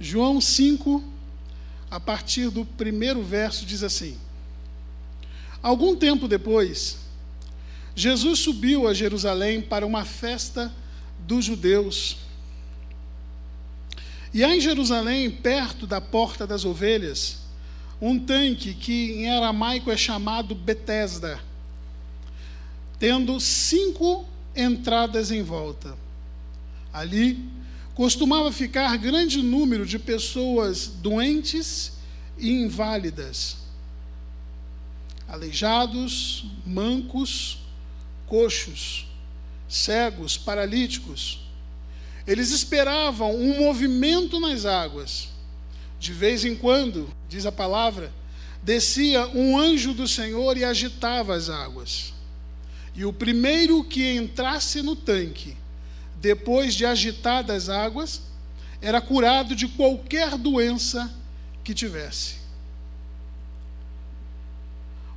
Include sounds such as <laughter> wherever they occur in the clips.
João 5, a partir do primeiro verso, diz assim: Algum tempo depois, Jesus subiu a Jerusalém para uma festa dos judeus. E há em Jerusalém, perto da Porta das Ovelhas, um tanque que em aramaico é chamado Betesda, tendo cinco entradas em volta. Ali costumava ficar grande número de pessoas doentes e inválidas, aleijados, mancos, coxos, cegos, paralíticos. Eles esperavam um movimento nas águas. De vez em quando, diz a palavra, descia um anjo do Senhor e agitava as águas. E o primeiro que entrasse no tanque, depois de agitadas as águas, era curado de qualquer doença que tivesse.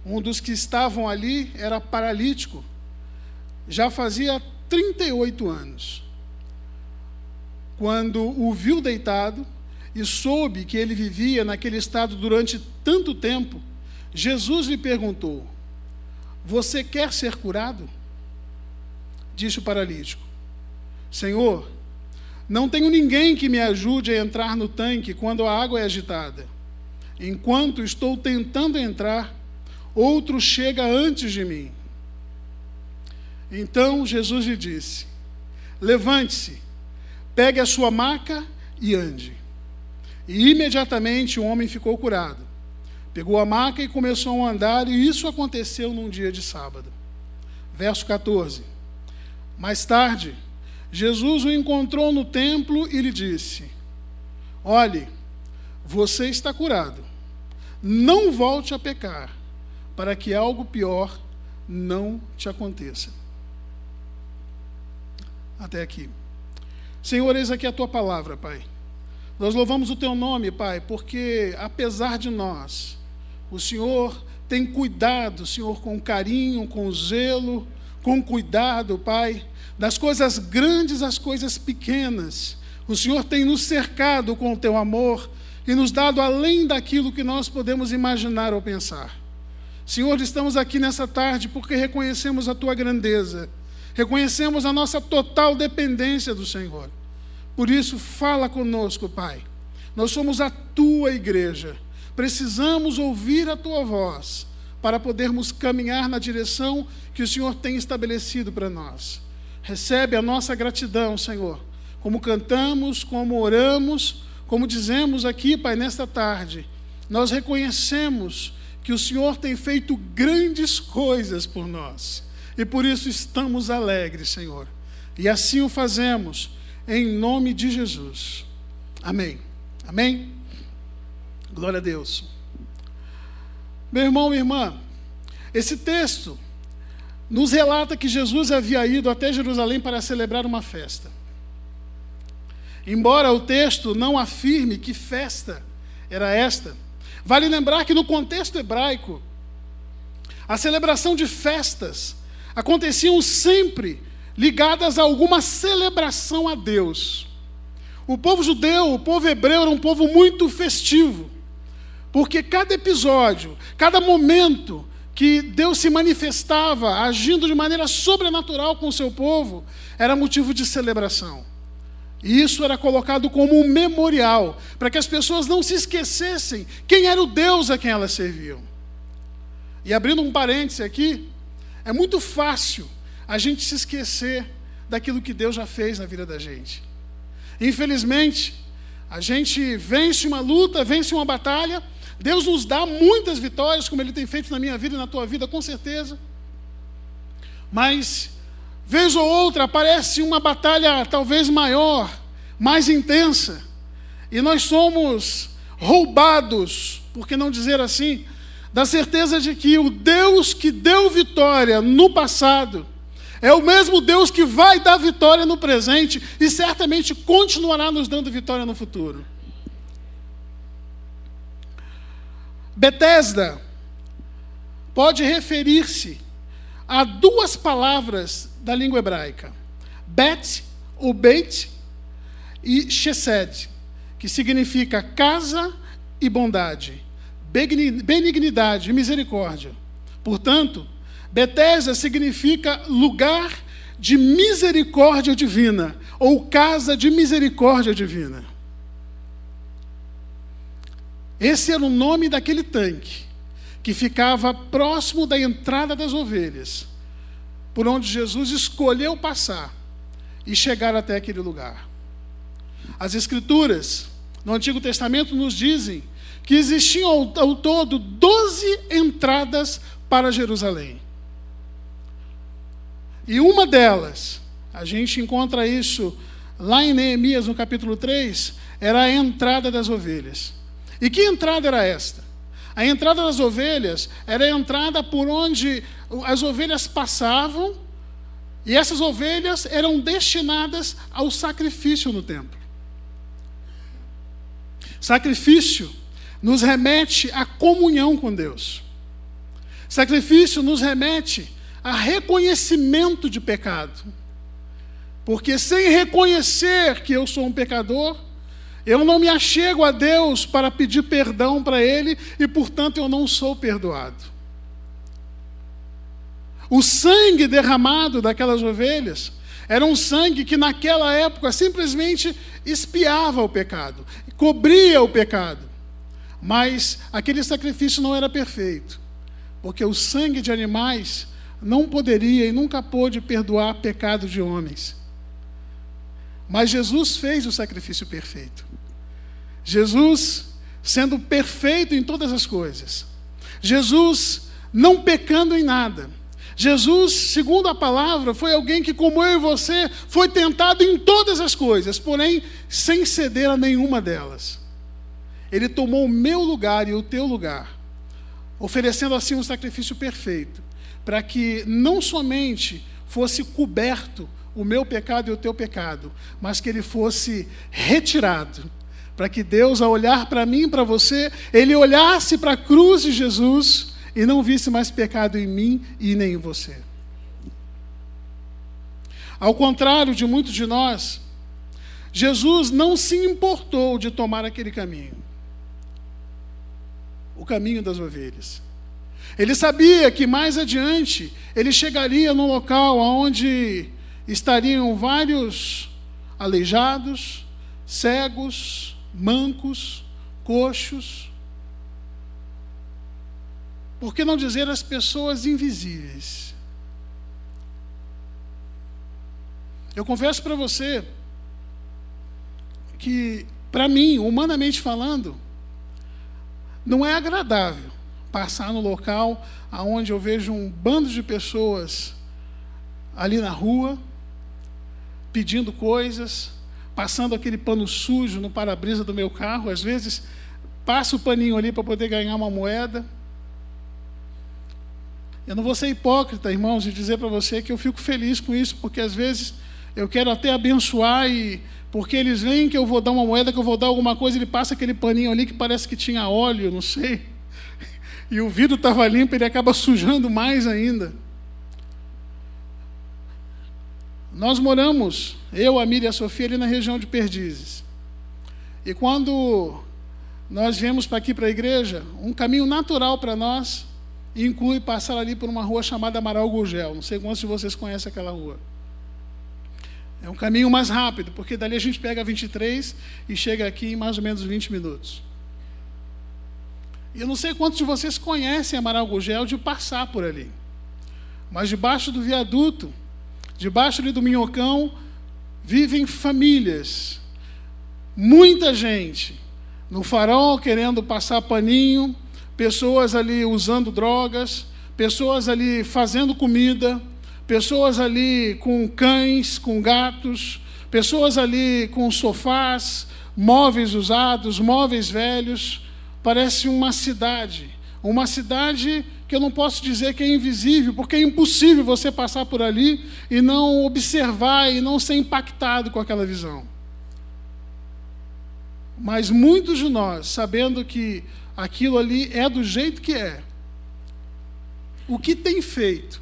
Um dos que estavam ali era paralítico, já fazia 38 anos. Quando o viu deitado e soube que ele vivia naquele estado durante tanto tempo, Jesus lhe perguntou: Você quer ser curado? Disse o paralítico: Senhor, não tenho ninguém que me ajude a entrar no tanque quando a água é agitada. Enquanto estou tentando entrar, outro chega antes de mim. Então Jesus lhe disse: Levante-se, pegue a sua maca e ande. E imediatamente o homem ficou curado. Pegou a maca e começou a andar, e isso aconteceu num dia de sábado. Verso 14. Mais tarde, Jesus o encontrou no templo e lhe disse: Olhe, você está curado. Não volte a pecar, para que algo pior não te aconteça até aqui. Senhor, eis aqui a tua palavra, Pai. Nós louvamos o teu nome, Pai, porque apesar de nós, o Senhor tem cuidado, Senhor, com carinho, com zelo, com cuidado, Pai, das coisas grandes às coisas pequenas. O Senhor tem nos cercado com o teu amor e nos dado além daquilo que nós podemos imaginar ou pensar. Senhor, estamos aqui nessa tarde porque reconhecemos a tua grandeza Reconhecemos a nossa total dependência do Senhor. Por isso, fala conosco, Pai. Nós somos a tua igreja. Precisamos ouvir a tua voz para podermos caminhar na direção que o Senhor tem estabelecido para nós. Recebe a nossa gratidão, Senhor, como cantamos, como oramos, como dizemos aqui, Pai, nesta tarde. Nós reconhecemos que o Senhor tem feito grandes coisas por nós e por isso estamos alegres, Senhor. E assim o fazemos, em nome de Jesus. Amém. Amém? Glória a Deus. Meu irmão, minha irmã, esse texto nos relata que Jesus havia ido até Jerusalém para celebrar uma festa. Embora o texto não afirme que festa era esta, vale lembrar que no contexto hebraico, a celebração de festas aconteciam sempre ligadas a alguma celebração a Deus. O povo judeu, o povo hebreu era um povo muito festivo, porque cada episódio, cada momento que Deus se manifestava agindo de maneira sobrenatural com o seu povo, era motivo de celebração. E isso era colocado como um memorial, para que as pessoas não se esquecessem quem era o Deus a quem elas serviam. E abrindo um parêntese aqui, é muito fácil a gente se esquecer daquilo que Deus já fez na vida da gente. Infelizmente, a gente vence uma luta, vence uma batalha, Deus nos dá muitas vitórias, como Ele tem feito na minha vida e na tua vida, com certeza. Mas, vez ou outra, aparece uma batalha talvez maior, mais intensa, e nós somos roubados, por que não dizer assim, da certeza de que o Deus que deu vitória no passado é o mesmo Deus que vai dar vitória no presente e certamente continuará nos dando vitória no futuro. Betesda pode referir-se a duas palavras da língua hebraica: Bet ou Beit e Chesed, que significa casa e bondade, benignidade e misericórdia. Portanto, Betesda significa lugar de misericórdia divina, ou casa de misericórdia divina. Esse era o nome daquele tanque que ficava próximo da entrada das ovelhas, por onde Jesus escolheu passar e chegar até aquele lugar. As Escrituras, no Antigo Testamento, nos dizem que existiam ao, ao todo doze entradas para Jerusalém. E uma delas, a gente encontra isso lá em Neemias, no capítulo 3, era a entrada das ovelhas. E que entrada era esta? A entrada das ovelhas era a entrada por onde as ovelhas passavam, e essas ovelhas eram destinadas ao sacrifício no templo. Sacrifício nos remete à comunhão com Deus. Sacrifício nos remete a reconhecimento de pecado. Porque sem reconhecer que eu sou um pecador, eu não me achego a Deus para pedir perdão para Ele e, portanto, eu não sou perdoado. O sangue derramado daquelas ovelhas era um sangue que, naquela época, simplesmente espiava o pecado, cobria o pecado. Mas aquele sacrifício não era perfeito, porque o sangue de animais não poderia e nunca pôde perdoar pecado de homens. Mas Jesus fez o sacrifício perfeito. Jesus sendo perfeito em todas as coisas. Jesus não pecando em nada. Jesus, segundo a palavra, foi alguém que, como eu e você, foi tentado em todas as coisas, porém sem ceder a nenhuma delas. Ele tomou o meu lugar e o teu lugar, oferecendo assim um sacrifício perfeito, para que não somente fosse coberto o meu pecado e o teu pecado, mas que ele fosse retirado para que Deus, ao olhar para mim e para você, ele olhasse para a cruz de Jesus e não visse mais pecado em mim e nem em você. Ao contrário de muitos de nós, Jesus não se importou de tomar aquele caminho o caminho das ovelhas. Ele sabia que mais adiante ele chegaria num local onde estariam vários aleijados, cegos, mancos, coxos. Por que não dizer as pessoas invisíveis? Eu confesso para você que, para mim, humanamente falando, não é agradável passar no local onde eu vejo um bando de pessoas ali na rua, pedindo coisas, passando aquele pano sujo no para-brisa do meu carro, às vezes passo o paninho ali para poder ganhar uma moeda. Eu não vou ser hipócrita, irmãos, e dizer para você que eu fico feliz com isso, porque às vezes eu quero até abençoar e porque eles veem que eu vou dar uma moeda, que eu vou dar alguma coisa, ele passa aquele paninho ali que parece que tinha óleo, não sei. <laughs> E o vidro estava limpo, ele acaba sujando mais ainda. Nós moramos, eu, a Miriam e a Sofia, ali na região de Perdizes. E quando nós viemos para aqui para a igreja, um caminho natural para nós inclui passar ali por uma rua chamada Amaral Gurgel. Não sei quantos de vocês conhecem aquela rua. É um caminho mais rápido, porque dali a gente pega 23 e chega aqui em mais ou menos 20 minutos. E eu não sei quantos de vocês conhecem Amaral Gurgel de passar por ali. Mas debaixo do viaduto, Debaixo ali do minhocão vivem famílias, muita gente. No farol querendo passar paninho, pessoas ali usando drogas, pessoas ali fazendo comida, pessoas ali com cães, com gatos, pessoas ali com sofás, móveis usados, móveis velhos. Parece uma cidade, uma cidade que eu não posso dizer que é invisível, porque é impossível você passar por ali e não observar e não ser impactado com aquela visão. Mas muitos de nós, sabendo que aquilo ali é do jeito que é, o que tem feito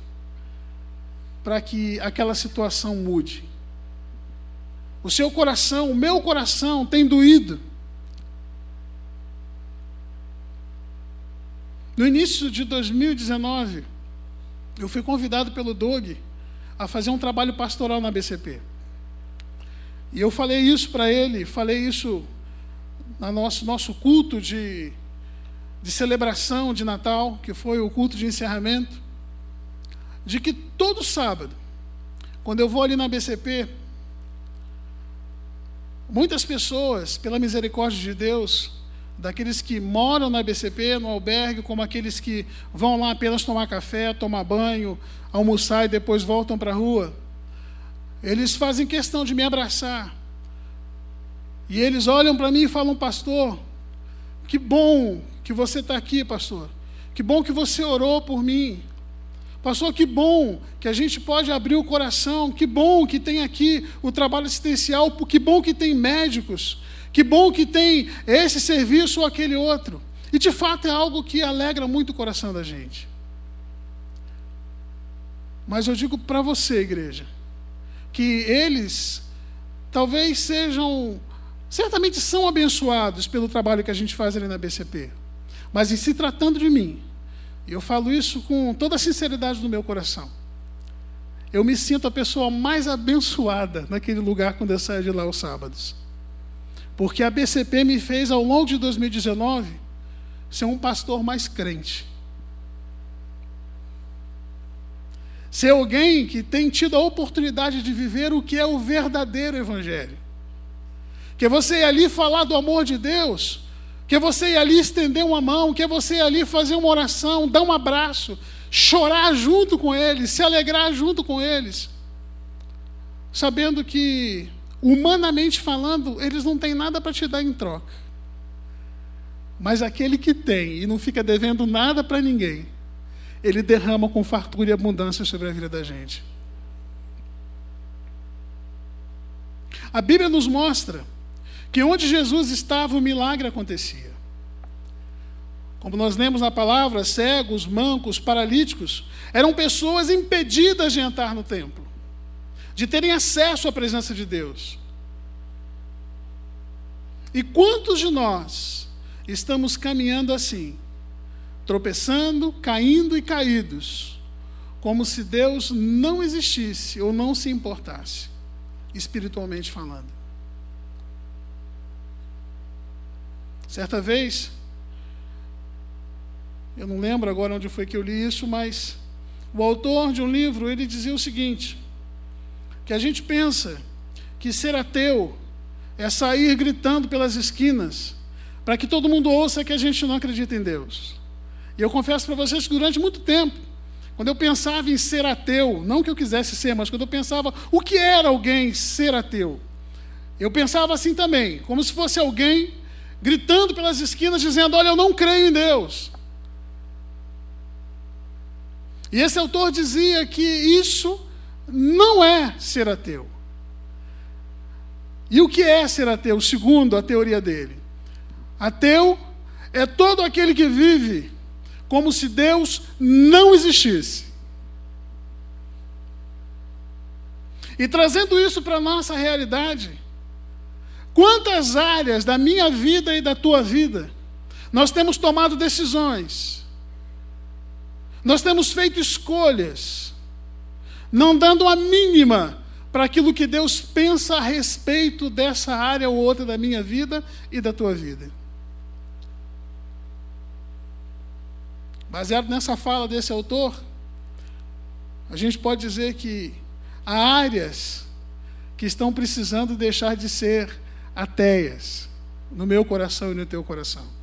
para que aquela situação mude? O seu coração, o meu coração tem doído No início de 2019, eu fui convidado pelo Doug a fazer um trabalho pastoral na BCP. E eu falei isso para ele, falei isso no nosso, nosso culto de, de celebração de Natal, que foi o culto de encerramento, de que todo sábado, quando eu vou ali na BCP, muitas pessoas, pela misericórdia de Deus, daqueles que moram na BCP, no albergue, como aqueles que vão lá apenas tomar café, tomar banho, almoçar e depois voltam para a rua. Eles fazem questão de me abraçar. E eles olham para mim e falam, pastor, que bom que você está aqui, pastor. Que bom que você orou por mim. Pastor, que bom que a gente pode abrir o coração. Que bom que tem aqui o trabalho assistencial. Que bom que tem médicos. Que bom que tem esse serviço ou aquele outro. E de fato é algo que alegra muito o coração da gente. Mas eu digo para você, igreja, que eles talvez sejam, certamente são abençoados pelo trabalho que a gente faz ali na BCP. Mas em se tratando de mim, e eu falo isso com toda a sinceridade do meu coração, eu me sinto a pessoa mais abençoada naquele lugar quando eu saio de lá aos sábados. Porque a BCP me fez, ao longo de 2019, ser um pastor mais crente. Ser alguém que tem tido a oportunidade de viver o que é o verdadeiro Evangelho. Que você ir ali falar do amor de Deus, que você ir ali estender uma mão, que você ir ali fazer uma oração, dar um abraço, chorar junto com eles, se alegrar junto com eles, sabendo que humanamente falando, eles não têm nada para te dar em troca. Mas aquele que tem e não fica devendo nada para ninguém, ele derrama com fartura e abundância sobre a vida da gente. A Bíblia nos mostra que onde Jesus estava, o milagre acontecia. Como nós lemos na palavra, cegos, mancos, paralíticos eram pessoas impedidas de entrar no templo de terem acesso à presença de Deus. E quantos de nós estamos caminhando assim, tropeçando, caindo e caídos, como se Deus não existisse ou não se importasse, espiritualmente falando? Certa vez, eu não lembro agora onde foi que eu li isso, mas o autor de um livro, ele dizia o seguinte: que a gente pensa que ser ateu é sair gritando pelas esquinas para que todo mundo ouça que a gente não acredita em Deus. E eu confesso para vocês que durante muito tempo, quando eu pensava em ser ateu, não que eu quisesse ser, mas quando eu pensava o que era alguém ser ateu, eu pensava assim também, como se fosse alguém gritando pelas esquinas dizendo: Olha, eu não creio em Deus. E esse autor dizia que isso não é ser ateu. E o que é ser ateu, segundo a teoria dele? Ateu é todo aquele que vive como se Deus não existisse. E trazendo isso para a nossa realidade, quantas áreas da minha vida e da tua vida nós temos tomado decisões, nós temos feito escolhas, não dando a mínima para aquilo que Deus pensa a respeito dessa área ou outra da minha vida e da tua vida. Baseado nessa fala desse autor, a gente pode dizer que há áreas que estão precisando deixar de ser ateias no meu coração e no teu coração.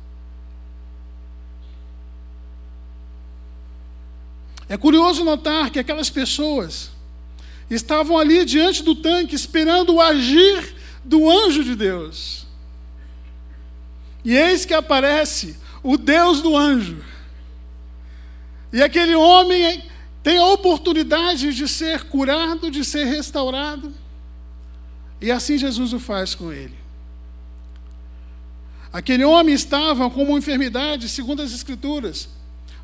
É curioso notar que aquelas pessoas estavam ali diante do tanque esperando o agir do anjo de Deus. E eis que aparece o Deus do anjo. E aquele homem tem a oportunidade de ser curado, de ser restaurado. E assim Jesus o faz com ele. Aquele homem estava com uma enfermidade, segundo as Escrituras,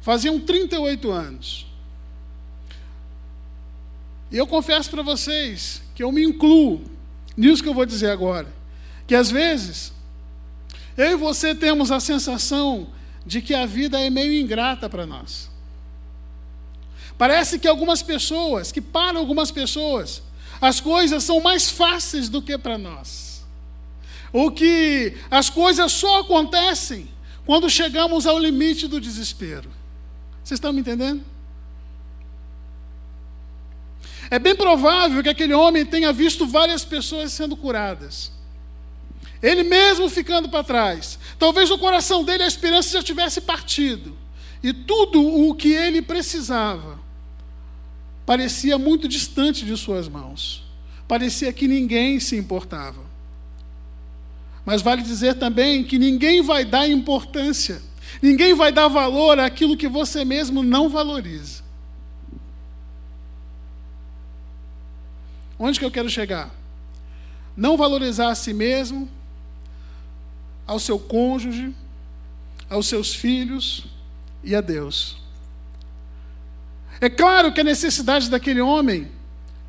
faziam 38 anos. E eu confesso para vocês que eu me incluo nisso que eu vou dizer agora. Que às vezes, eu e você temos a sensação de que a vida é meio ingrata para nós. Parece que algumas pessoas, que para algumas pessoas, as coisas são mais fáceis do que para nós. Ou que as coisas só acontecem quando chegamos ao limite do desespero. Vocês estão me entendendo? É bem provável que aquele homem tenha visto várias pessoas sendo curadas. Ele mesmo ficando para trás. Talvez no coração dele a esperança já tivesse partido. E tudo o que ele precisava parecia muito distante de suas mãos. Parecia que ninguém se importava. Mas vale dizer também que ninguém vai dar importância, ninguém vai dar valor àquilo que você mesmo não valoriza. Onde que eu quero chegar? Não valorizar a si mesmo, ao seu cônjuge, aos seus filhos e a Deus. É claro que a necessidade daquele homem,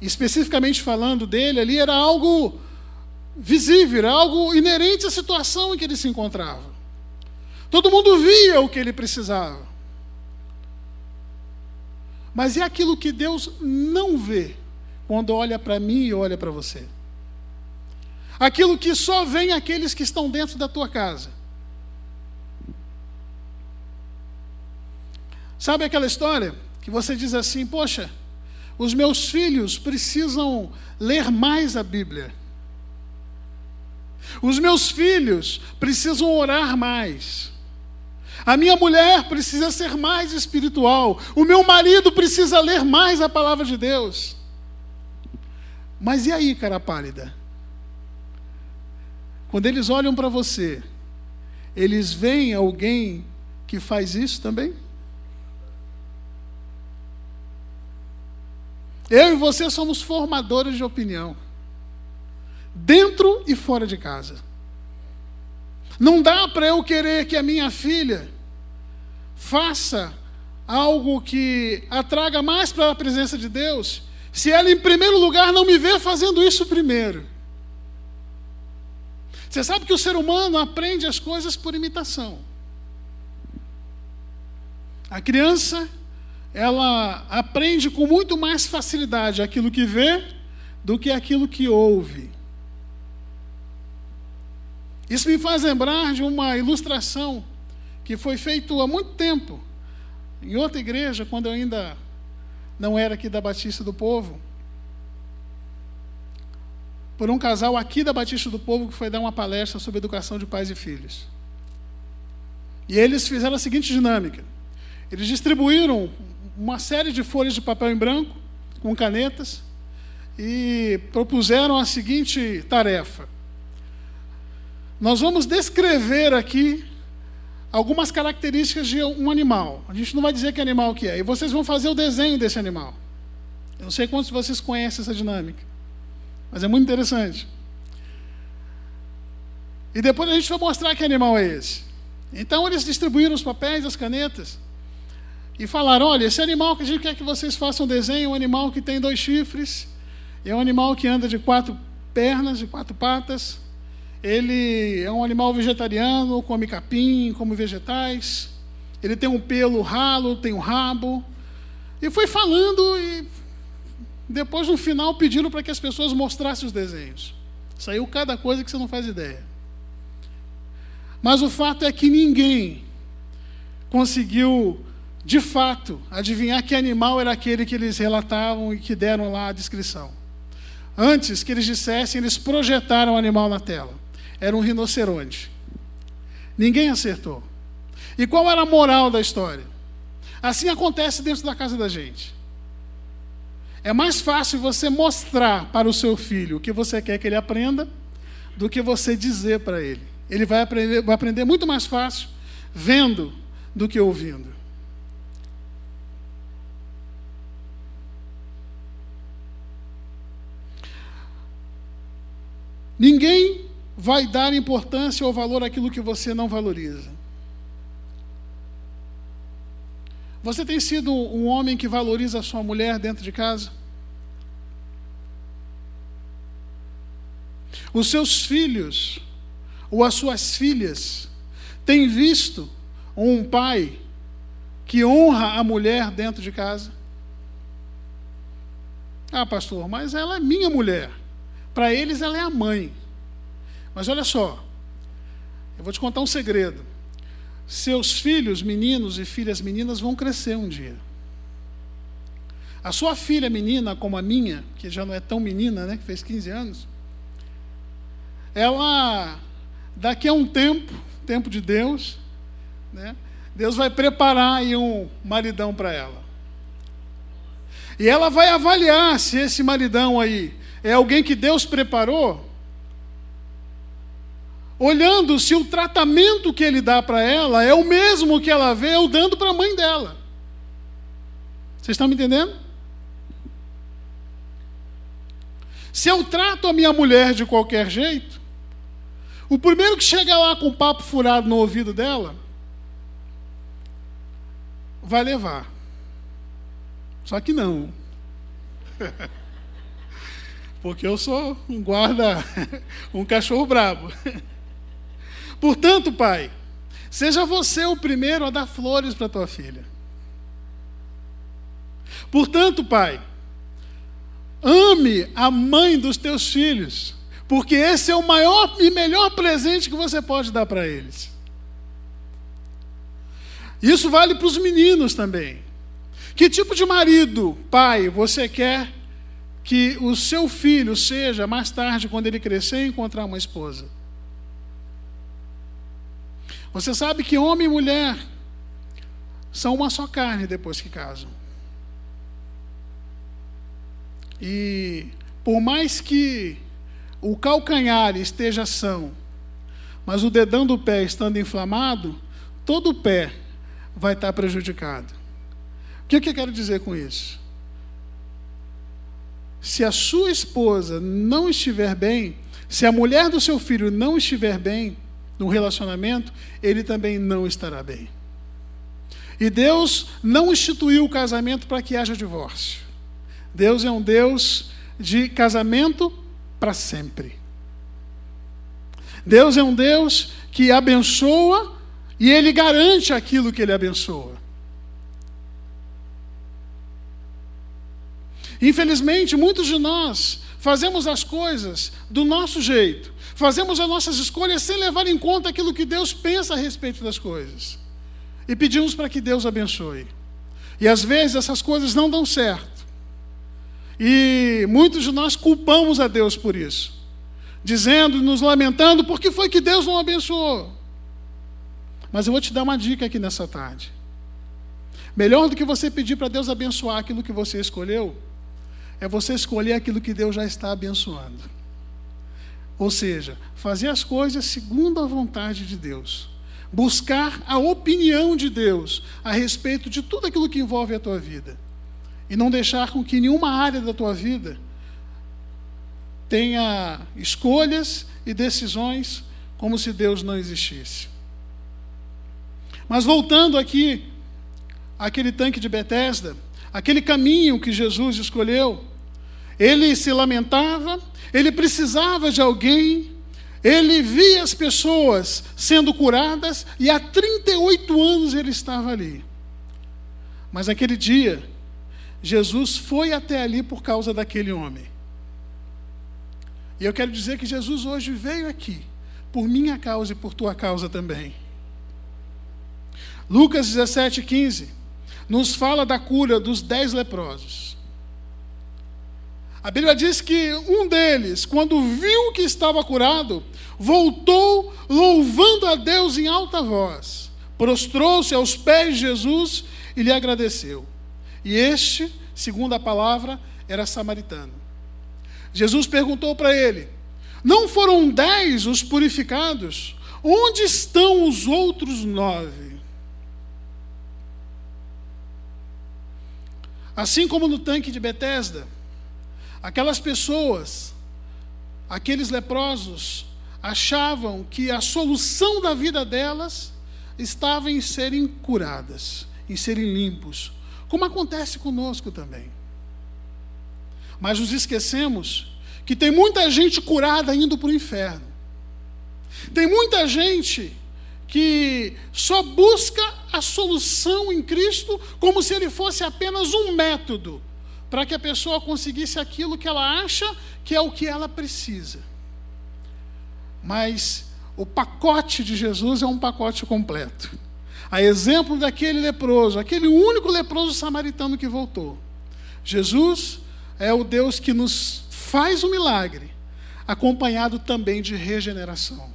especificamente falando dele ali, era algo visível, era algo inerente à situação em que ele se encontrava. Todo mundo via o que ele precisava. Mas é aquilo que Deus não vê quando olha para mim e olha para você. Aquilo que só vem aqueles que estão dentro da tua casa. Sabe aquela história que você diz assim: Poxa, os meus filhos precisam ler mais a Bíblia. Os meus filhos precisam orar mais. A minha mulher precisa ser mais espiritual. O meu marido precisa ler mais a palavra de Deus. Mas e aí, cara pálida? Quando eles olham para você, eles veem alguém que faz isso também? Eu e você somos formadores de opinião, dentro e fora de casa. Não dá para eu querer que a minha filha faça algo que a traga mais para a presença de Deus se ela, em primeiro lugar, não me vê fazendo isso primeiro. Você sabe que o ser humano aprende as coisas por imitação. A criança, ela aprende com muito mais facilidade aquilo que vê do que aquilo que ouve. Isso me faz lembrar de uma ilustração que foi feita há muito tempo, em outra igreja, quando eu ainda não era aqui da Batista do Povo, por um casal aqui da Batista do Povo que foi dar uma palestra sobre educação de pais e filhos. E eles fizeram a seguinte dinâmica: eles distribuíram uma série de folhas de papel em branco, com canetas, e propuseram a seguinte tarefa: Nós vamos descrever aqui algumas características de um animal. A gente não vai dizer que animal que é. E vocês vão fazer o desenho desse animal. Eu não sei quantos de vocês conhecem essa dinâmica, mas é muito interessante. E depois a gente vai mostrar que animal é esse. Então eles distribuíram os papéis, as canetas, e falaram: olha, esse animal que a gente quer que vocês façam desenho é um animal que tem dois chifres, é um animal que anda de quatro pernas, de quatro patas, ele é um animal vegetariano, come capim, come vegetais. Ele tem um pelo ralo, tem um rabo. E foi falando e depois no final pediram para que as pessoas mostrassem os desenhos. Saiu cada coisa que você não faz ideia. Mas o fato é que ninguém conseguiu, de fato, adivinhar que animal era aquele que eles relatavam e que deram lá a descrição. Antes que eles dissessem, eles projetaram o animal na tela era um rinoceronte. Ninguém acertou. E qual era a moral da história? Assim acontece dentro da casa da gente. É mais fácil você mostrar para o seu filho o que você quer que ele aprenda do que você dizer para ele. Ele vai aprender, vai aprender muito mais fácil vendo do que ouvindo. Ninguém vai dar importância ou valor àquilo que você não valoriza. Você tem sido um homem que valoriza a sua mulher dentro de casa? Os seus filhos ou as suas filhas têm visto um pai que honra a mulher dentro de casa? Ah, pastor, mas ela é minha mulher. Para eles, ela é a mãe. Mas olha só, eu vou te contar um segredo. Seus filhos, meninos e filhas meninas, vão crescer um dia. A sua filha menina, como a minha, que já não é tão menina, né, que fez 15 anos, ela, daqui a um tempo, tempo de Deus, né, Deus vai preparar aí um maridão para ela. E ela vai avaliar se esse maridão aí é alguém que Deus preparou, olhando se o tratamento que ele dá para ela é o mesmo que ela vê eu dando para a mãe dela. Vocês estão me entendendo? Se eu trato a minha mulher de qualquer jeito, o primeiro que chega lá com o papo furado no ouvido dela, vai levar. Só que não. <laughs> Porque eu sou um guarda, <laughs> um cachorro brabo. <laughs> Portanto, pai, seja você o primeiro a dar flores para tua filha. Portanto, pai, ame a mãe dos teus filhos, porque esse é o maior e melhor presente que você pode dar para eles. Isso vale para os meninos também. Que tipo de marido, pai, você quer que o seu filho seja mais tarde, quando ele crescer, encontrar uma esposa? Você sabe que homem e mulher são uma só carne depois que casam. E por mais que o calcanhar esteja são, mas o dedão do pé estando inflamado, todo o pé vai estar prejudicado. O que, que eu quero dizer com isso? Se a sua esposa não estiver bem, se a mulher do seu filho não estiver bem no relacionamento, ele também não estará bem. E Deus não instituiu o casamento para que haja divórcio. Deus é um Deus de casamento para sempre. Deus é um Deus que abençoa e ele garante aquilo que ele abençoa. Infelizmente, muitos de nós fazemos as coisas do nosso jeito, fazemos as nossas escolhas sem levar em conta aquilo que Deus pensa a respeito das coisas. E pedimos para que Deus abençoe. E às vezes essas coisas não dão certo. E muitos de nós culpamos a Deus por isso, dizendo, nos lamentando, por que foi que Deus não abençoou? Mas eu vou te dar uma dica aqui nessa tarde. Melhor do que você pedir para Deus abençoar aquilo que você escolheu, é você escolher aquilo que Deus já está abençoando. Ou seja, fazer as coisas segundo a vontade de Deus. Buscar a opinião de Deus a respeito de tudo aquilo que envolve a tua vida. E não deixar com que nenhuma área da tua vida tenha escolhas e decisões como se Deus não existisse. Mas voltando aqui àquele tanque de Betesda, aquele caminho que Jesus escolheu, ele se lamentava, ele precisava de alguém, ele via as pessoas sendo curadas e há 38 anos ele estava ali. Mas naquele dia, Jesus foi até ali por causa daquele homem. E eu quero dizer que Jesus hoje veio aqui, por minha causa e por tua causa também. Lucas 17, 15, nos fala da cura dos dez leprosos. A Bíblia diz que um deles, quando viu que estava curado, voltou louvando a Deus em alta voz, prostrou-se aos pés de Jesus e lhe agradeceu. E este, segundo a palavra, era samaritano. Jesus perguntou para ele: Não foram dez os purificados? Onde estão os outros nove? Assim como no tanque de Betesda, aquelas pessoas, aqueles leprosos, achavam que a solução da vida delas estava em serem curadas, em serem limpos, como acontece conosco também. Mas nos esquecemos que tem muita gente curada indo para o inferno. Tem muita gente que só busca a solução em Cristo como se ele fosse apenas um método para que a pessoa conseguisse aquilo que ela acha que é o que ela precisa. Mas o pacote de Jesus é um pacote completo. A exemplo daquele leproso, aquele único leproso samaritano que voltou. Jesus é o Deus que nos faz o milagre, acompanhado também de regeneração.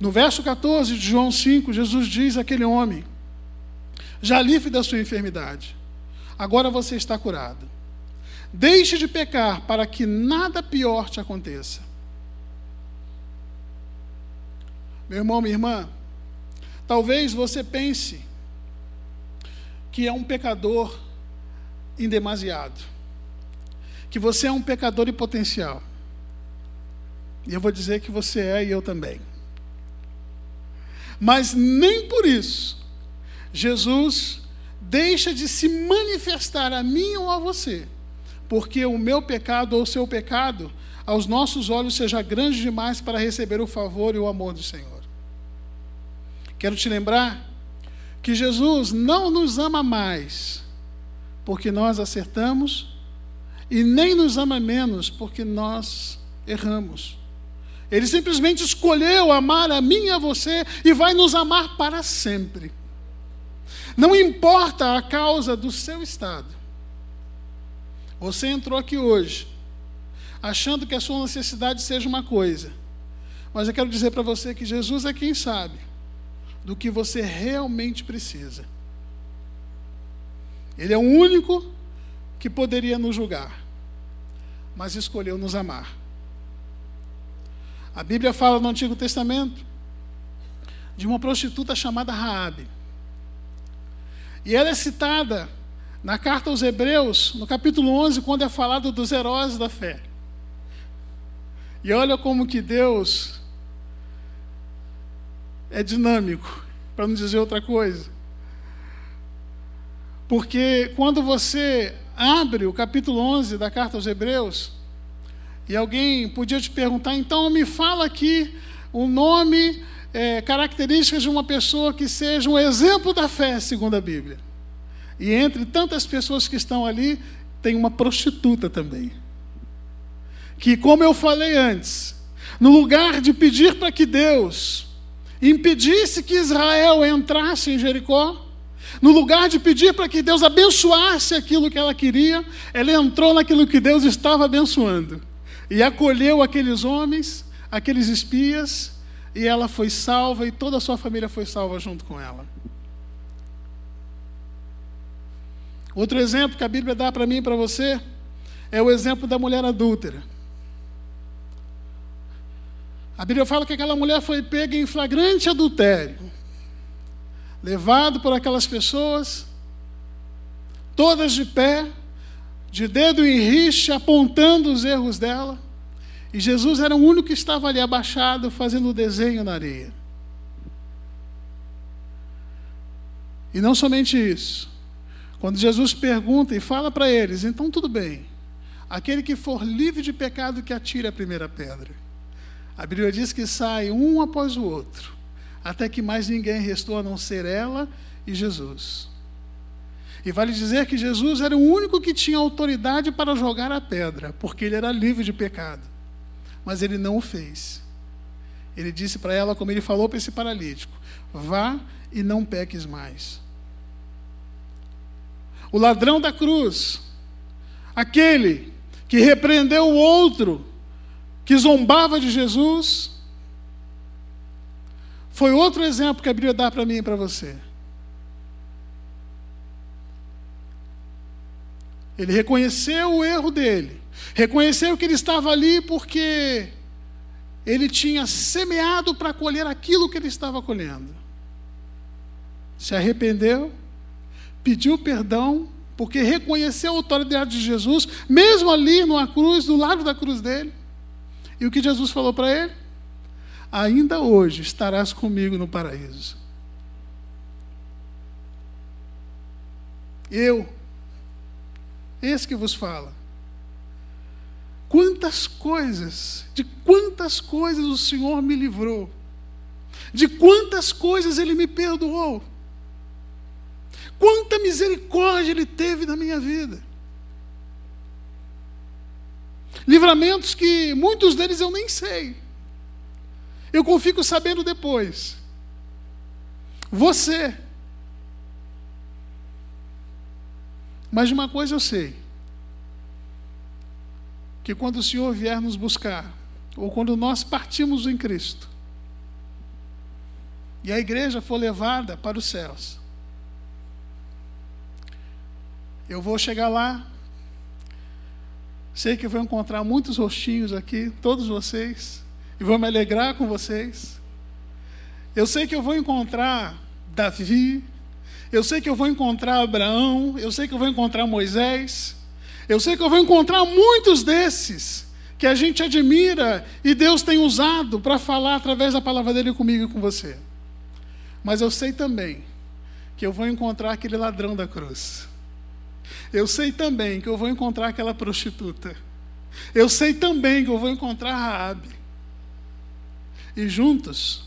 No verso 14 de João 5, Jesus diz àquele homem: Já livre da sua enfermidade, agora você está curado. Deixe de pecar para que nada pior te aconteça. Meu irmão, minha irmã, talvez você pense que é um pecador em demasiado, que você é um pecador em potencial. E eu vou dizer que você é e eu também. Mas nem por isso Jesus deixa de se manifestar a mim ou a você, porque o meu pecado ou o seu pecado, aos nossos olhos, seja grande demais para receber o favor e o amor do Senhor. Quero te lembrar que Jesus não nos ama mais porque nós acertamos e nem nos ama menos porque nós erramos. Ele simplesmente escolheu amar a mim e a você e vai nos amar para sempre. Não importa a causa do seu estado. Você entrou aqui hoje achando que a sua necessidade seja uma coisa. Mas eu quero dizer para você que Jesus é quem sabe do que você realmente precisa. Ele é o único que poderia nos julgar, mas escolheu nos amar. A Bíblia fala no Antigo Testamento de uma prostituta chamada Raabe. E ela é citada na carta aos Hebreus, no capítulo 11, quando é falado dos heróis da fé. E olha como que Deus é dinâmico, para não dizer outra coisa. Porque quando você abre o capítulo 11 da carta aos Hebreus, e alguém podia te perguntar, então me fala aqui o nome, é, características de uma pessoa que seja um exemplo da fé, segundo a Bíblia. E entre tantas pessoas que estão ali, tem uma prostituta também. Que, como eu falei antes, no lugar de pedir para que Deus impedisse que Israel entrasse em Jericó, no lugar de pedir para que Deus abençoasse aquilo que ela queria, ela entrou naquilo que Deus estava abençoando e acolheu aqueles homens, aqueles espias, e ela foi salva e toda a sua família foi salva junto com ela. Outro exemplo que a Bíblia dá para mim e para você é o exemplo da mulher adúltera. A Bíblia fala que aquela mulher foi pega em flagrante adultério, levado por aquelas pessoas, todas de pé, de dedo em rixa, apontando os erros dela. E Jesus era o único que estava ali abaixado, fazendo o desenho na areia. E não somente isso. Quando Jesus pergunta e fala para eles, então tudo bem, aquele que for livre de pecado que atire a primeira pedra. A Bíblia diz que sai um após o outro, até que mais ninguém restou a não ser ela e Jesus. E vale dizer que Jesus era o único que tinha autoridade para jogar a pedra, porque ele era livre de pecado. Mas ele não o fez. Ele disse para ela, como ele falou para esse paralítico: vá e não peques mais. O ladrão da cruz, aquele que repreendeu o outro, que zombava de Jesus, foi outro exemplo que a Bíblia dá para mim e para você. Ele reconheceu o erro dele, reconheceu que ele estava ali porque ele tinha semeado para colher aquilo que ele estava colhendo. Se arrependeu, pediu perdão, porque reconheceu a autoridade de Jesus, mesmo ali numa cruz, do lado da cruz dele. E o que Jesus falou para ele? Ainda hoje estarás comigo no paraíso. Eu esse que vos fala. Quantas coisas, de quantas coisas o Senhor me livrou, de quantas coisas Ele me perdoou, quanta misericórdia Ele teve na minha vida. Livramentos que muitos deles eu nem sei, eu fico sabendo depois. Você. Mas uma coisa eu sei: que quando o Senhor vier nos buscar, ou quando nós partimos em Cristo, e a igreja for levada para os céus, eu vou chegar lá, sei que vou encontrar muitos rostinhos aqui, todos vocês, e vou me alegrar com vocês. Eu sei que eu vou encontrar Davi, eu sei que eu vou encontrar Abraão, eu sei que eu vou encontrar Moisés, eu sei que eu vou encontrar muitos desses que a gente admira e Deus tem usado para falar através da palavra dele comigo e com você. Mas eu sei também que eu vou encontrar aquele ladrão da cruz. Eu sei também que eu vou encontrar aquela prostituta. Eu sei também que eu vou encontrar Raabe. E juntos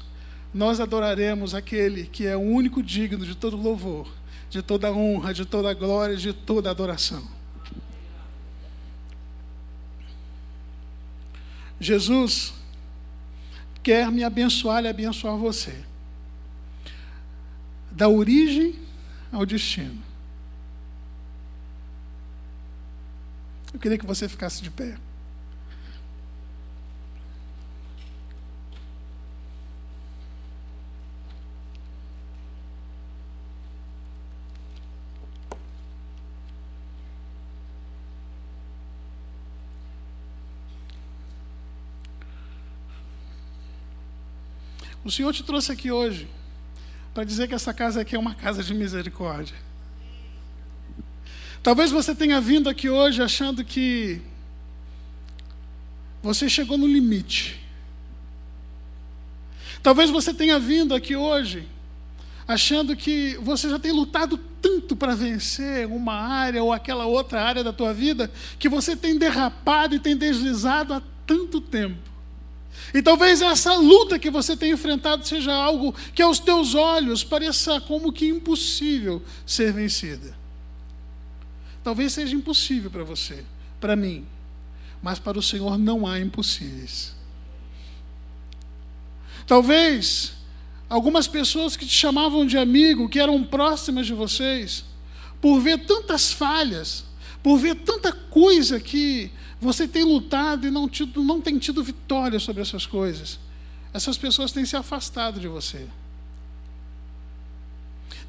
nós adoraremos aquele que é o único digno de todo louvor, de toda honra, de toda glória, de toda adoração. Jesus quer me abençoar e abençoar você. Da origem ao destino. Eu queria que você ficasse de pé. O Senhor te trouxe aqui hoje para dizer que essa casa aqui é uma casa de misericórdia. Talvez você tenha vindo aqui hoje achando que você chegou no limite. Talvez você tenha vindo aqui hoje achando que você já tem lutado tanto para vencer uma área ou aquela outra área da tua vida que você tem derrapado e tem deslizado há tanto tempo. E talvez essa luta que você tem enfrentado seja algo que aos teus olhos pareça como que impossível ser vencida. Talvez seja impossível para você, para mim, mas para o Senhor não há impossíveis. Talvez algumas pessoas que te chamavam de amigo, que eram próximas de vocês, por ver tantas falhas, por ver tanta coisa que você tem lutado e não, tido, não tem tido vitória sobre essas coisas. Essas pessoas têm se afastado de você.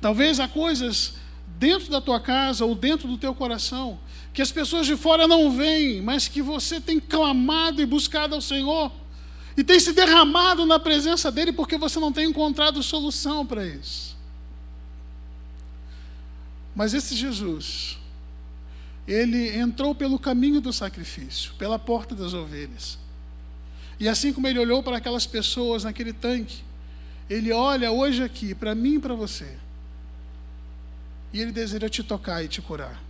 Talvez há coisas dentro da tua casa ou dentro do teu coração que as pessoas de fora não veem, mas que você tem clamado e buscado ao Senhor e tem se derramado na presença dele porque você não tem encontrado solução para isso. Mas esse Jesus, ele entrou pelo caminho do sacrifício, pela porta das ovelhas. E assim como ele olhou para aquelas pessoas naquele tanque, ele olha hoje aqui para mim e para você. E ele deseja te tocar e te curar.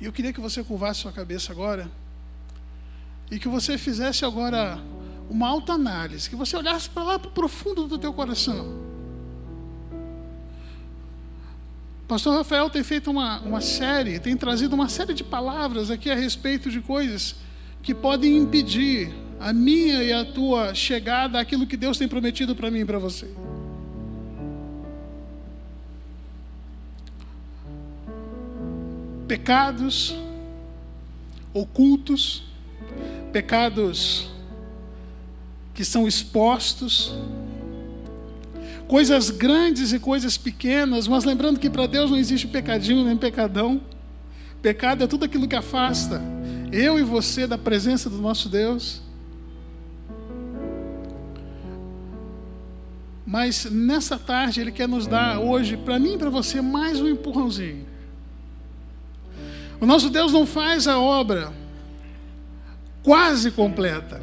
E eu queria que você curvasse sua cabeça agora e que você fizesse agora uma alta análise, que você olhasse para lá para o profundo do teu coração. Pastor Rafael tem feito uma, uma série, tem trazido uma série de palavras aqui a respeito de coisas que podem impedir a minha e a tua chegada àquilo que Deus tem prometido para mim e para você. Pecados ocultos, pecados que são expostos, coisas grandes e coisas pequenas, mas lembrando que para Deus não existe pecadinho nem pecadão. Pecado é tudo aquilo que afasta eu e você da presença do nosso Deus. Mas nessa tarde Ele quer nos dar hoje, para mim e para você, mais um empurrãozinho. O nosso Deus não faz a obra quase completa.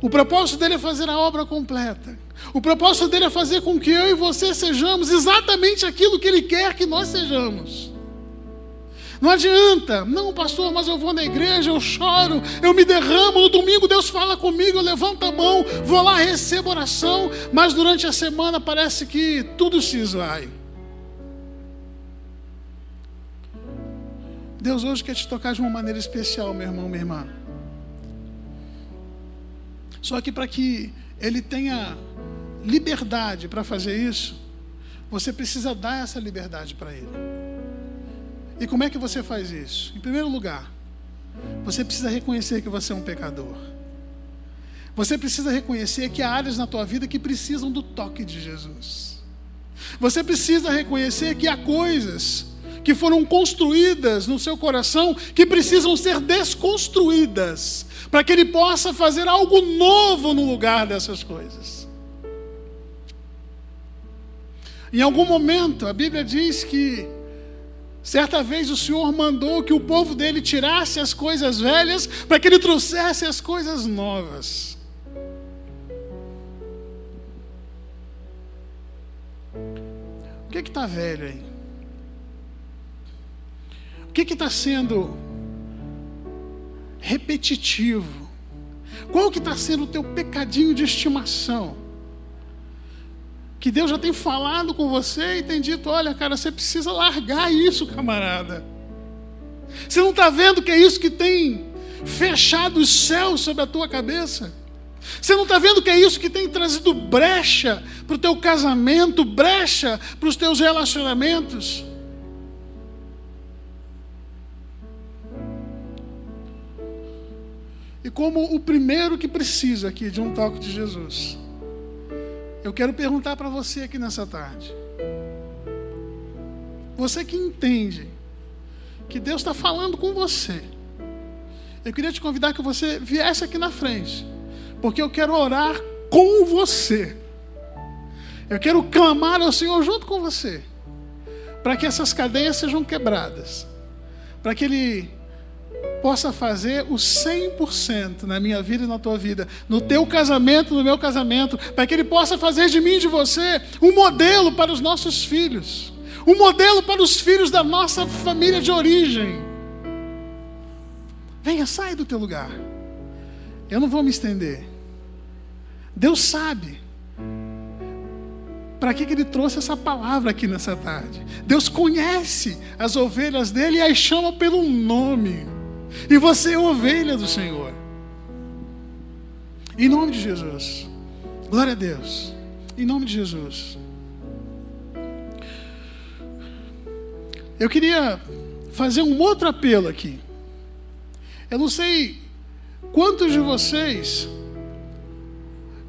O propósito dele é fazer a obra completa. O propósito dele é fazer com que eu e você sejamos exatamente aquilo que ele quer que nós sejamos. Não adianta, não, pastor, mas eu vou na igreja, eu choro, eu me derramo. No domingo Deus fala comigo, eu levanto a mão, vou lá, recebo oração, mas durante a semana parece que tudo se esvai. Deus hoje quer te tocar de uma maneira especial, meu irmão, minha irmã. Só que para que Ele tenha liberdade para fazer isso, você precisa dar essa liberdade para Ele. E como é que você faz isso? Em primeiro lugar, você precisa reconhecer que você é um pecador. Você precisa reconhecer que há áreas na tua vida que precisam do toque de Jesus. Você precisa reconhecer que há coisas que foram construídas no seu coração que precisam ser desconstruídas para que ele possa fazer algo novo no lugar dessas coisas. Em algum momento, a Bíblia diz que Certa vez o Senhor mandou que o povo dele tirasse as coisas velhas para que ele trouxesse as coisas novas. O que está velho aí? O que está sendo repetitivo? Qual que está sendo o teu pecadinho de estimação? Que Deus já tem falado com você e tem dito: olha, cara, você precisa largar isso, camarada. Você não está vendo que é isso que tem fechado os céus sobre a tua cabeça? Você não está vendo que é isso que tem trazido brecha para o teu casamento, brecha para os teus relacionamentos? E como o primeiro que precisa aqui de um toque de Jesus, eu quero perguntar para você aqui nessa tarde. Você que entende que Deus está falando com você. Eu queria te convidar que você viesse aqui na frente, porque eu quero orar com você. Eu quero clamar ao Senhor junto com você, para que essas cadeias sejam quebradas, para que Ele possa fazer o 100% na minha vida e na tua vida, no teu casamento, no meu casamento, para que Ele possa fazer de mim e de você um modelo para os nossos filhos, um modelo para os filhos da nossa família de origem. Venha, sai do teu lugar. Eu não vou me estender. Deus sabe. Para que, que ele trouxe essa palavra aqui nessa tarde? Deus conhece as ovelhas dele e as chama pelo nome. E você é ovelha do Senhor. Em nome de Jesus. Glória a Deus. Em nome de Jesus. Eu queria fazer um outro apelo aqui. Eu não sei quantos de vocês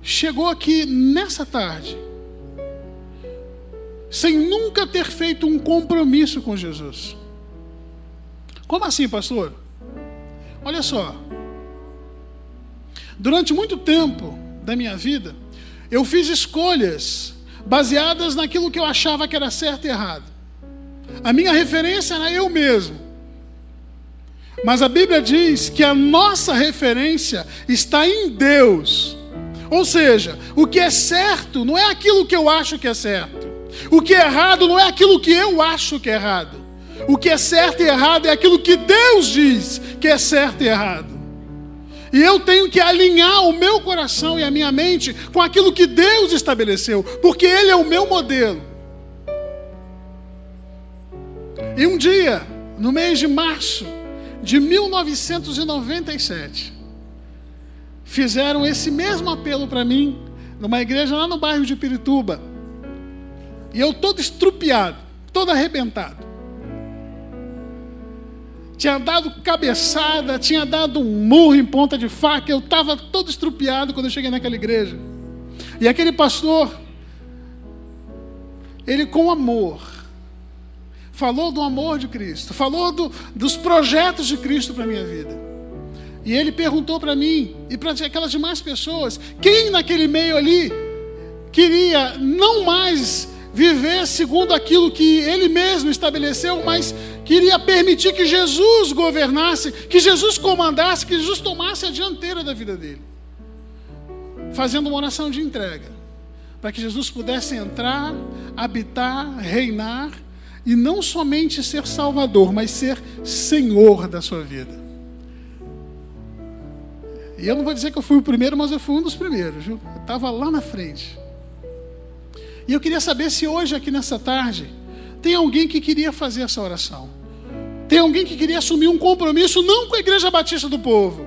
chegou aqui nessa tarde sem nunca ter feito um compromisso com Jesus. Como assim, pastor? Olha só. Durante muito tempo da minha vida, eu fiz escolhas baseadas naquilo que eu achava que era certo e errado. A minha referência era eu mesmo. Mas a Bíblia diz que a nossa referência está em Deus. Ou seja, o que é certo não é aquilo que eu acho que é certo. O que é errado não é aquilo que eu acho que é errado. O que é certo e errado é aquilo que Deus diz que é certo e errado. E eu tenho que alinhar o meu coração e a minha mente com aquilo que Deus estabeleceu, porque Ele é o meu modelo. E um dia, no mês de março de 1997, fizeram esse mesmo apelo para mim, numa igreja lá no bairro de Pirituba. E eu todo estrupiado, todo arrebentado tinha dado cabeçada, tinha dado um murro em ponta de faca, eu estava todo estrupiado quando eu cheguei naquela igreja. E aquele pastor, ele com amor, falou do amor de Cristo, falou do, dos projetos de Cristo para a minha vida. E ele perguntou para mim e para aquelas demais pessoas, quem naquele meio ali queria não mais viver segundo aquilo que ele mesmo estabeleceu, mas queria permitir que Jesus governasse, que Jesus comandasse, que Jesus tomasse a dianteira da vida dele. Fazendo uma oração de entrega, para que Jesus pudesse entrar, habitar, reinar e não somente ser Salvador, mas ser Senhor da sua vida. E eu não vou dizer que eu fui o primeiro, mas eu fui um dos primeiros, viu? Eu estava lá na frente. E eu queria saber se hoje, aqui nessa tarde, tem alguém que queria fazer essa oração. Tem alguém que queria assumir um compromisso, não com a Igreja Batista do Povo,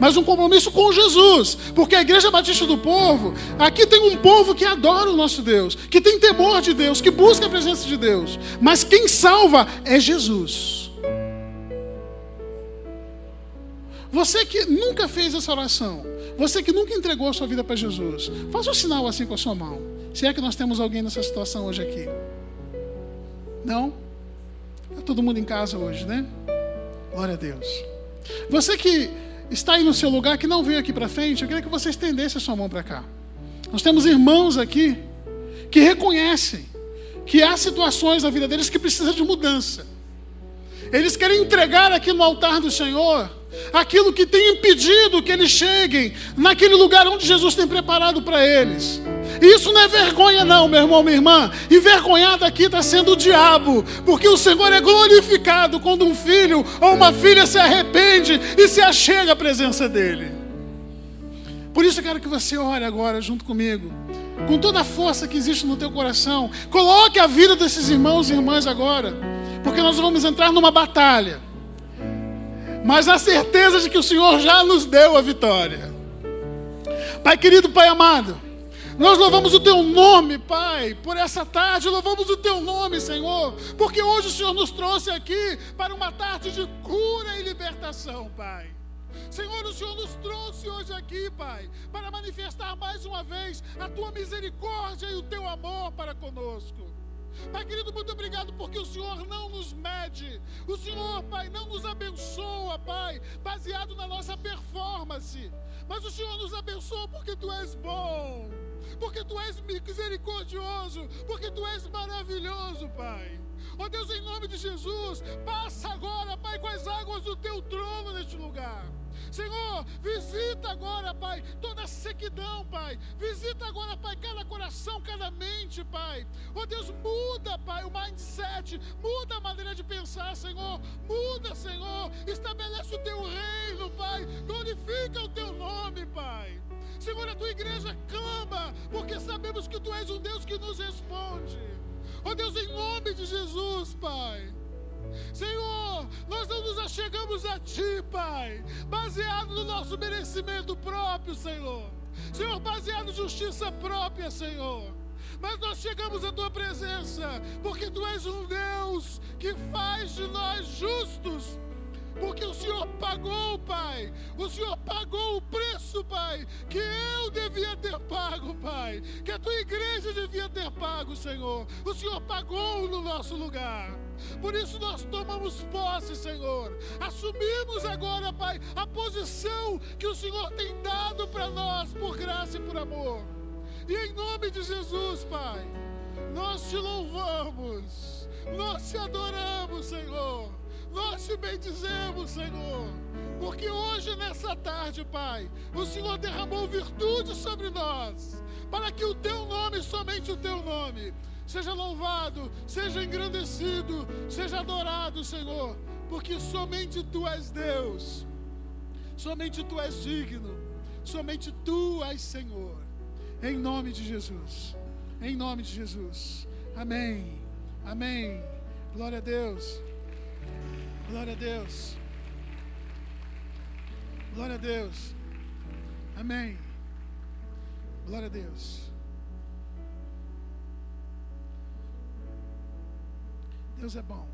mas um compromisso com Jesus. Porque a Igreja Batista do Povo, aqui tem um povo que adora o nosso Deus, que tem temor de Deus, que busca a presença de Deus. Mas quem salva é Jesus. Você que nunca fez essa oração, você que nunca entregou a sua vida para Jesus, faça um sinal assim com a sua mão. Se é que nós temos alguém nessa situação hoje aqui. Não? Está todo mundo em casa hoje, né? Glória a Deus. Você que está aí no seu lugar, que não veio aqui para frente, eu queria que você estendesse a sua mão para cá. Nós temos irmãos aqui que reconhecem que há situações na vida deles que precisam de mudança. Eles querem entregar aqui no altar do Senhor aquilo que tem impedido que eles cheguem naquele lugar onde Jesus tem preparado para eles. Isso não é vergonha, não, meu irmão, minha irmã. Envergonhado aqui está sendo o diabo, porque o Senhor é glorificado quando um filho ou uma filha se arrepende e se achega à presença dEle. Por isso eu quero que você ore agora junto comigo, com toda a força que existe no teu coração. Coloque a vida desses irmãos e irmãs agora, porque nós vamos entrar numa batalha. Mas a certeza de que o Senhor já nos deu a vitória. Pai querido, Pai amado. Nós louvamos o teu nome, Pai, por essa tarde, louvamos o teu nome, Senhor, porque hoje o Senhor nos trouxe aqui para uma tarde de cura e libertação, Pai. Senhor, o Senhor nos trouxe hoje aqui, Pai, para manifestar mais uma vez a tua misericórdia e o teu amor para conosco. Pai querido, muito obrigado porque o Senhor não nos mede. O Senhor, Pai, não nos abençoa, Pai, baseado na nossa performance. Mas o Senhor nos abençoa porque Tu és bom porque tu és misericordioso, porque tu és maravilhoso, Pai. Ó Deus, em nome de Jesus, passa agora, Pai, com as águas do teu trono neste lugar. Senhor, visita agora, Pai, toda a sequidão, Pai. Visita agora, Pai, cada coração, cada mente, Pai. Oh Deus, muda, Pai, o mindset, muda a maneira de pensar, Senhor. Muda, Senhor. Estabelece o teu reino, Pai. Glorifica o teu nome, Pai. Senhor, a tua igreja clama, porque sabemos que tu és um Deus que nos responde. Ó oh Deus, em nome de Jesus, Pai. Senhor, nós não nos achegamos a Ti, Pai, baseado no nosso merecimento próprio, Senhor. Senhor, baseado em justiça própria, Senhor. Mas nós chegamos à Tua presença, porque Tu és um Deus que faz de nós justos porque o Senhor pagou, Pai. O Senhor pagou o preço, Pai, que eu devia ter pago, Pai. Que a tua igreja devia ter pago, Senhor. O Senhor pagou no nosso lugar. Por isso nós tomamos posse, Senhor. Assumimos agora, Pai, a posição que o Senhor tem dado para nós por graça e por amor. E em nome de Jesus, Pai, nós te louvamos, nós te adoramos, Senhor. Nós te bendizemos, Senhor, porque hoje, nessa tarde, Pai, o Senhor derramou virtude sobre nós, para que o teu nome, somente o teu nome, seja louvado, seja engrandecido, seja adorado, Senhor, porque somente tu és Deus, somente tu és digno, somente tu és Senhor, em nome de Jesus, em nome de Jesus, amém, amém, glória a Deus. Glória a Deus. Glória a Deus. Amém. Glória a Deus. Deus é bom.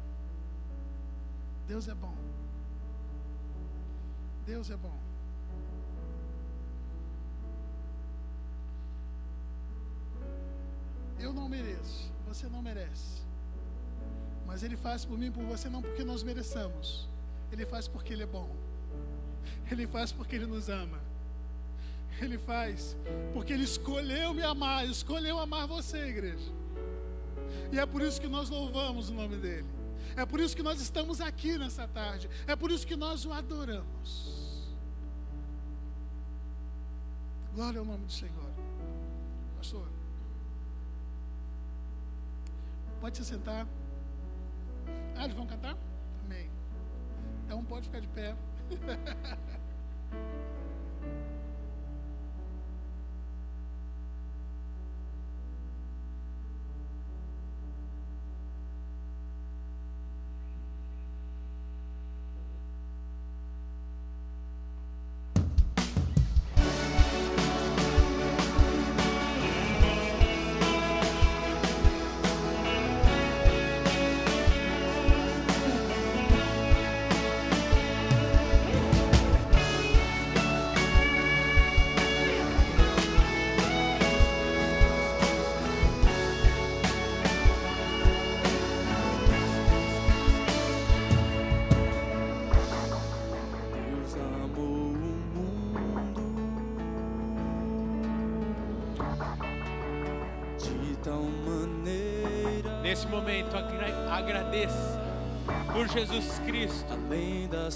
Deus é bom. Deus é bom. Eu não mereço, você não merece. Mas Ele faz por mim e por você não porque nós mereçamos. Ele faz porque Ele é bom. Ele faz porque Ele nos ama. Ele faz porque Ele escolheu me amar, escolheu amar você, igreja. E é por isso que nós louvamos o nome dEle. É por isso que nós estamos aqui nessa tarde. É por isso que nós o adoramos. Glória ao nome do Senhor. Pastor, pode se sentar. Ah, eles vão cantar? Amém. Então pode ficar de pé. <laughs>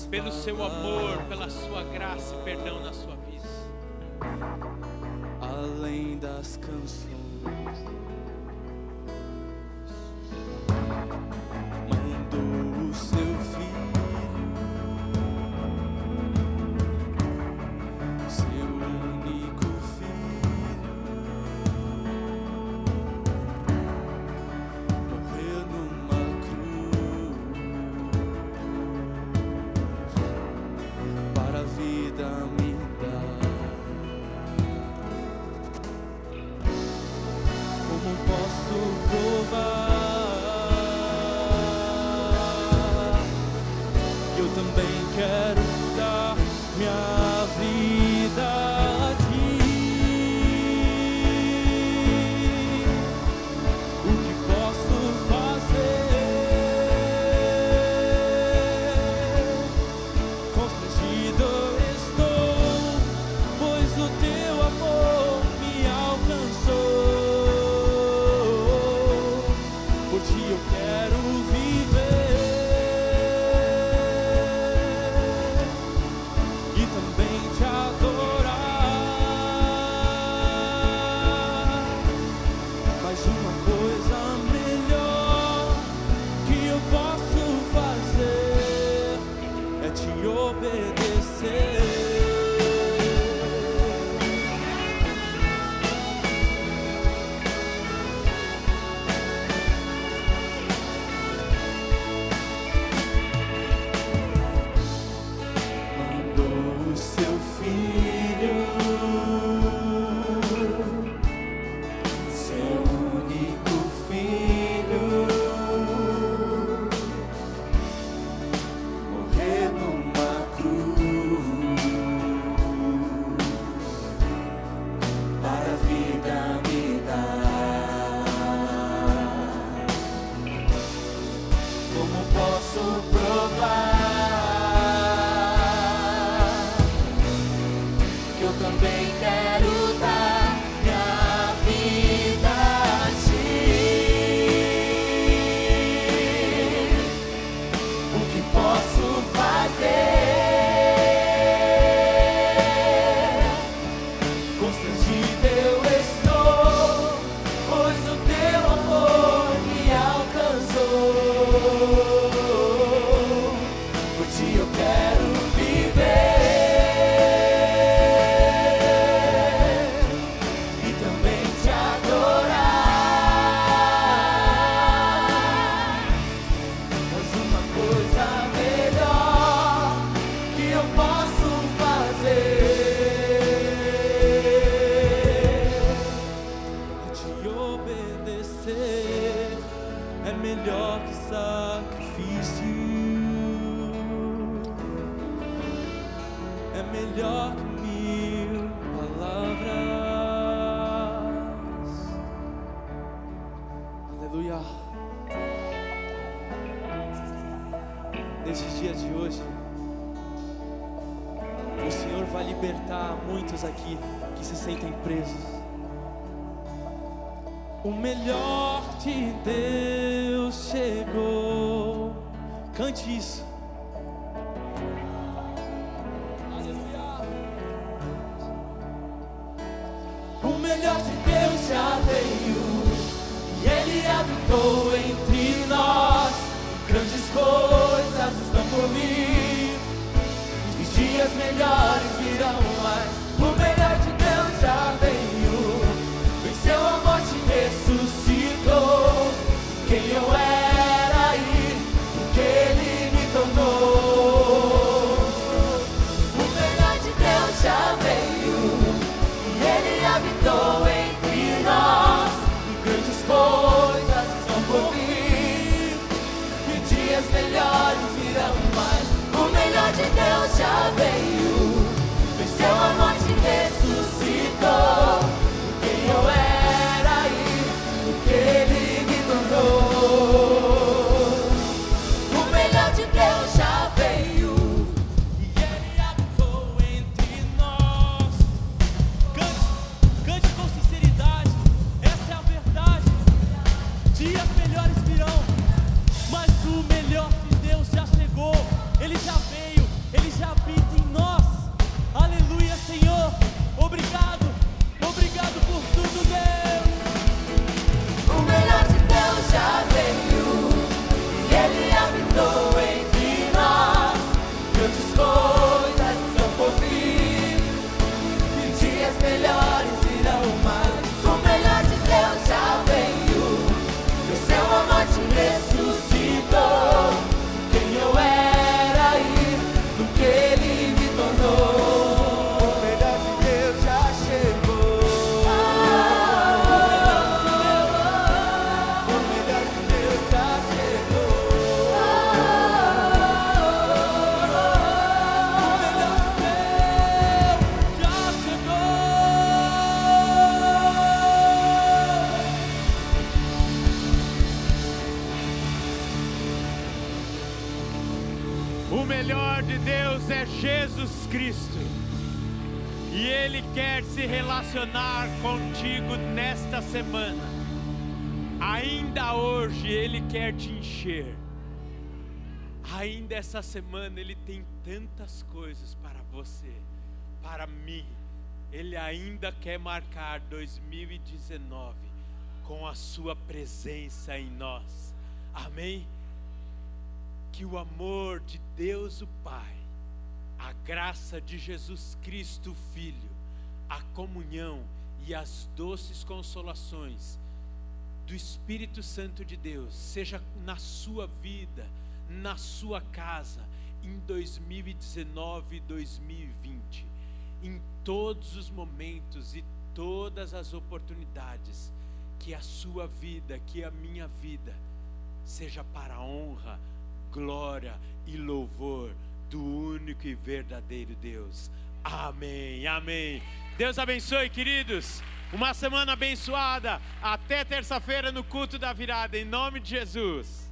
pelo seu amor, pela sua graça e perdão na sua vida. Além das canções. Essa semana Ele tem tantas coisas para você, para mim. Ele ainda quer marcar 2019 com a Sua presença em nós. Amém? que o amor de Deus o Pai, a graça de Jesus Cristo Filho, a comunhão e as doces consolações do Espírito Santo de Deus seja na sua vida, na sua casa, em 2019 e 2020, em todos os momentos e todas as oportunidades, que a sua vida, que a minha vida, seja para a honra, glória e louvor do único e verdadeiro Deus. Amém, amém. Deus abençoe, queridos. Uma semana abençoada. Até terça-feira no culto da virada, em nome de Jesus.